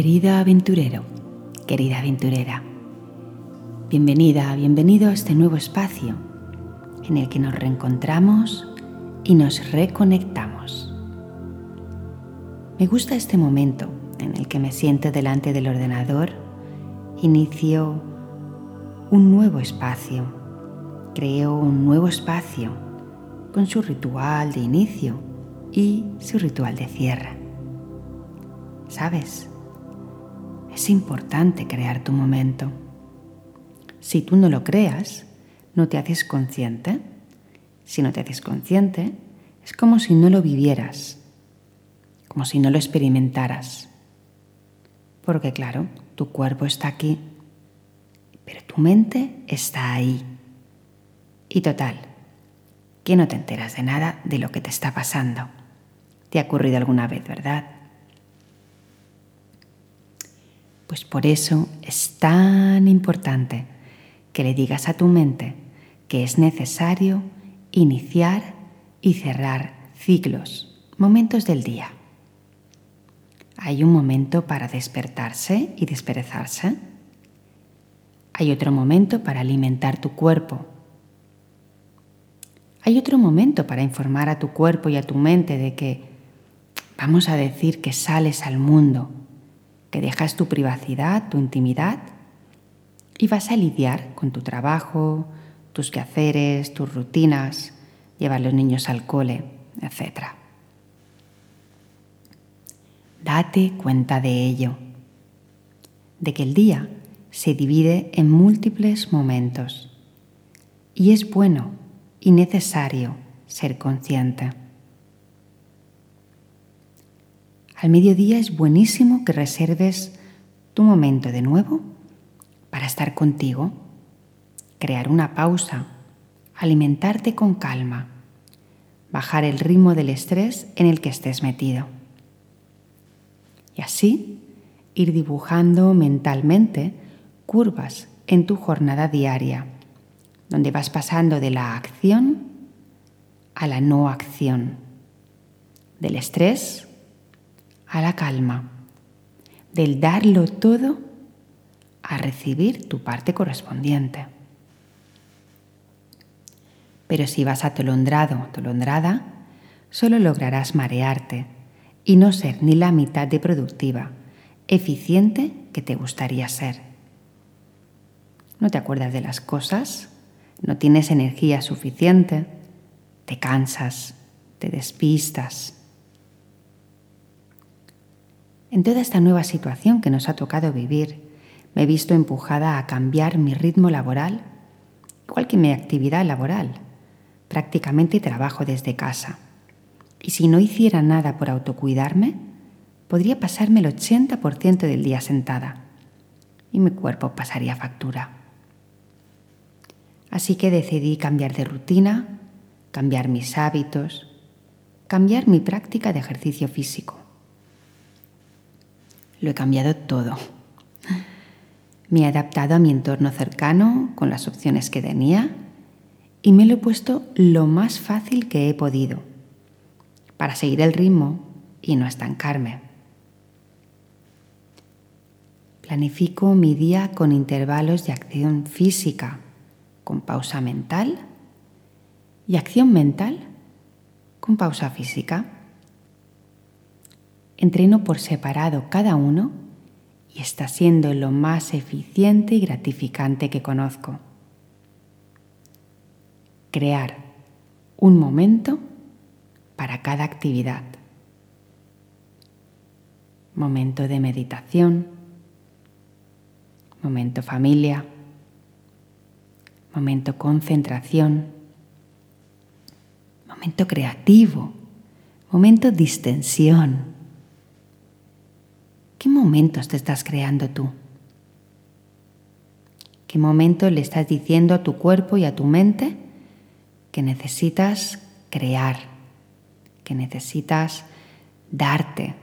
Querido aventurero, querida aventurera, bienvenida, bienvenido a este nuevo espacio en el que nos reencontramos y nos reconectamos. Me gusta este momento en el que me siento delante del ordenador, inicio un nuevo espacio, creo un nuevo espacio con su ritual de inicio y su ritual de cierre. ¿Sabes? Es importante crear tu momento. Si tú no lo creas, no te haces consciente. Si no te haces consciente, es como si no lo vivieras, como si no lo experimentaras. Porque claro, tu cuerpo está aquí, pero tu mente está ahí. Y total, que no te enteras de nada de lo que te está pasando. ¿Te ha ocurrido alguna vez, verdad? Pues por eso es tan importante que le digas a tu mente que es necesario iniciar y cerrar ciclos, momentos del día. Hay un momento para despertarse y desperezarse. Hay otro momento para alimentar tu cuerpo. Hay otro momento para informar a tu cuerpo y a tu mente de que, vamos a decir, que sales al mundo que dejas tu privacidad, tu intimidad y vas a lidiar con tu trabajo, tus quehaceres, tus rutinas, llevar los niños al cole, etc. Date cuenta de ello, de que el día se divide en múltiples momentos y es bueno y necesario ser consciente. Al mediodía es buenísimo que reserves tu momento de nuevo para estar contigo, crear una pausa, alimentarte con calma, bajar el ritmo del estrés en el que estés metido. Y así ir dibujando mentalmente curvas en tu jornada diaria, donde vas pasando de la acción a la no acción, del estrés a la calma, del darlo todo a recibir tu parte correspondiente. Pero si vas atolondrado atolondrada, solo lograrás marearte y no ser ni la mitad de productiva, eficiente que te gustaría ser. No te acuerdas de las cosas, no tienes energía suficiente, te cansas, te despistas en toda esta nueva situación que nos ha tocado vivir, me he visto empujada a cambiar mi ritmo laboral, igual que mi actividad laboral. Prácticamente trabajo desde casa. Y si no hiciera nada por autocuidarme, podría pasarme el 80% del día sentada y mi cuerpo pasaría factura. Así que decidí cambiar de rutina, cambiar mis hábitos, cambiar mi práctica de ejercicio físico lo he cambiado todo. Me he adaptado a mi entorno cercano con las opciones que tenía y me lo he puesto lo más fácil que he podido para seguir el ritmo y no estancarme. Planifico mi día con intervalos de acción física, con pausa mental y acción mental con pausa física. Entreno por separado cada uno y está siendo lo más eficiente y gratificante que conozco. Crear un momento para cada actividad. Momento de meditación, momento familia, momento concentración, momento creativo, momento distensión ¿Qué momentos te estás creando tú? ¿Qué momento le estás diciendo a tu cuerpo y a tu mente que necesitas crear, que necesitas darte?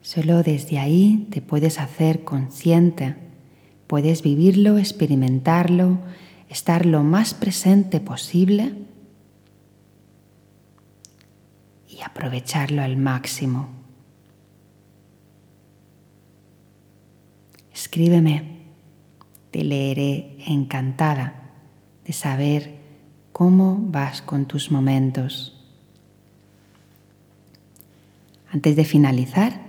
Solo desde ahí te puedes hacer consciente, puedes vivirlo, experimentarlo, estar lo más presente posible y aprovecharlo al máximo. Escríbeme, te leeré encantada de saber cómo vas con tus momentos. Antes de finalizar,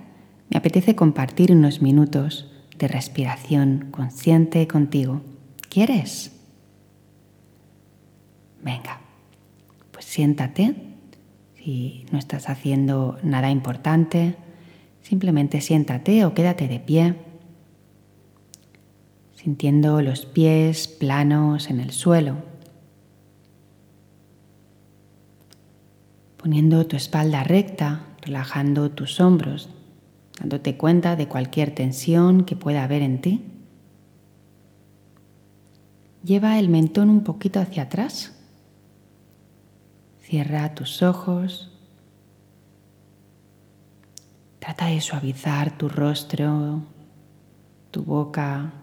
me apetece compartir unos minutos de respiración consciente contigo. ¿Quieres? Venga, pues siéntate si no estás haciendo nada importante, simplemente siéntate o quédate de pie, sintiendo los pies planos en el suelo, poniendo tu espalda recta, relajando tus hombros dándote cuenta de cualquier tensión que pueda haber en ti. Lleva el mentón un poquito hacia atrás. Cierra tus ojos. Trata de suavizar tu rostro, tu boca.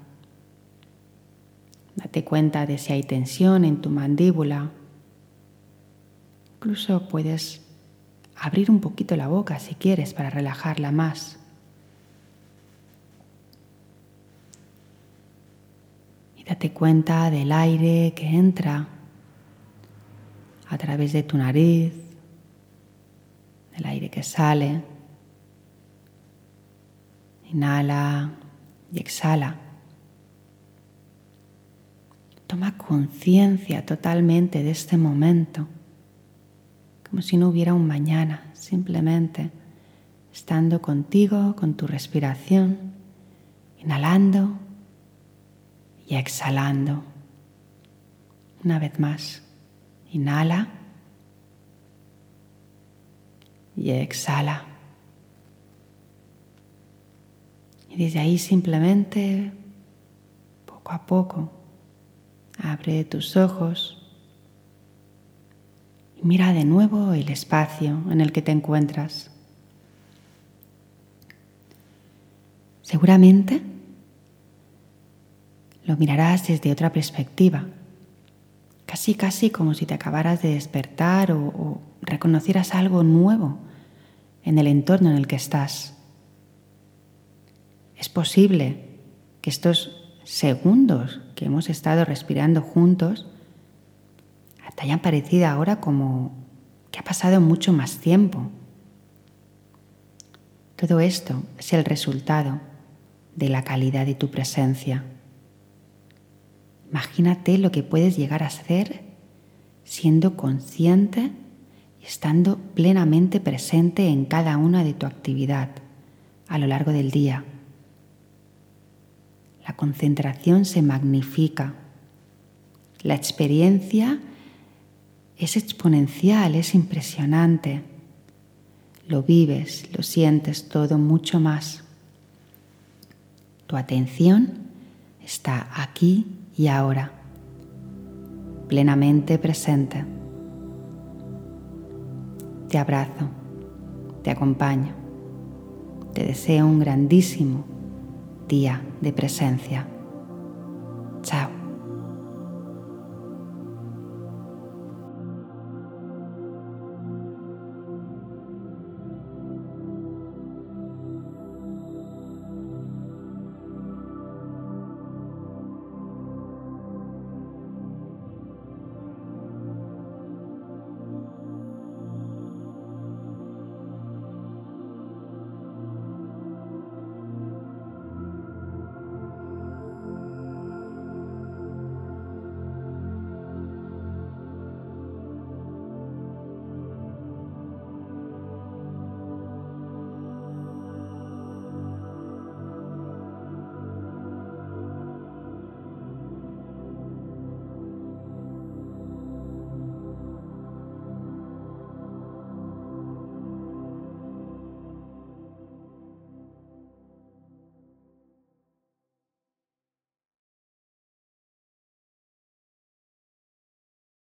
Date cuenta de si hay tensión en tu mandíbula. Incluso puedes abrir un poquito la boca si quieres para relajarla más. date cuenta del aire que entra a través de tu nariz, del aire que sale. Inhala y exhala. Toma conciencia totalmente de este momento, como si no hubiera un mañana, simplemente estando contigo, con tu respiración, inhalando y exhalando. Una vez más, inhala y exhala. Y desde ahí simplemente, poco a poco, abre tus ojos y mira de nuevo el espacio en el que te encuentras. Seguramente lo mirarás desde otra perspectiva, casi casi como si te acabaras de despertar o, reconocieras algo nuevo en el entorno en el que estás. Es posible que estos segundos que hemos estado respirando juntos te hayan parecido ahora como que ha pasado mucho más tiempo. Todo esto es el resultado de la calidad de tu presencia. Imagínate lo que puedes llegar a hacer siendo consciente y estando plenamente presente en cada una de tu actividad a lo largo del día. La concentración se magnifica. La experiencia es exponencial, es impresionante. Lo vives, lo sientes todo mucho más. Tu atención está aquí y ahora, plenamente presente. Te abrazo, te acompaño, te deseo un grandísimo día de presencia.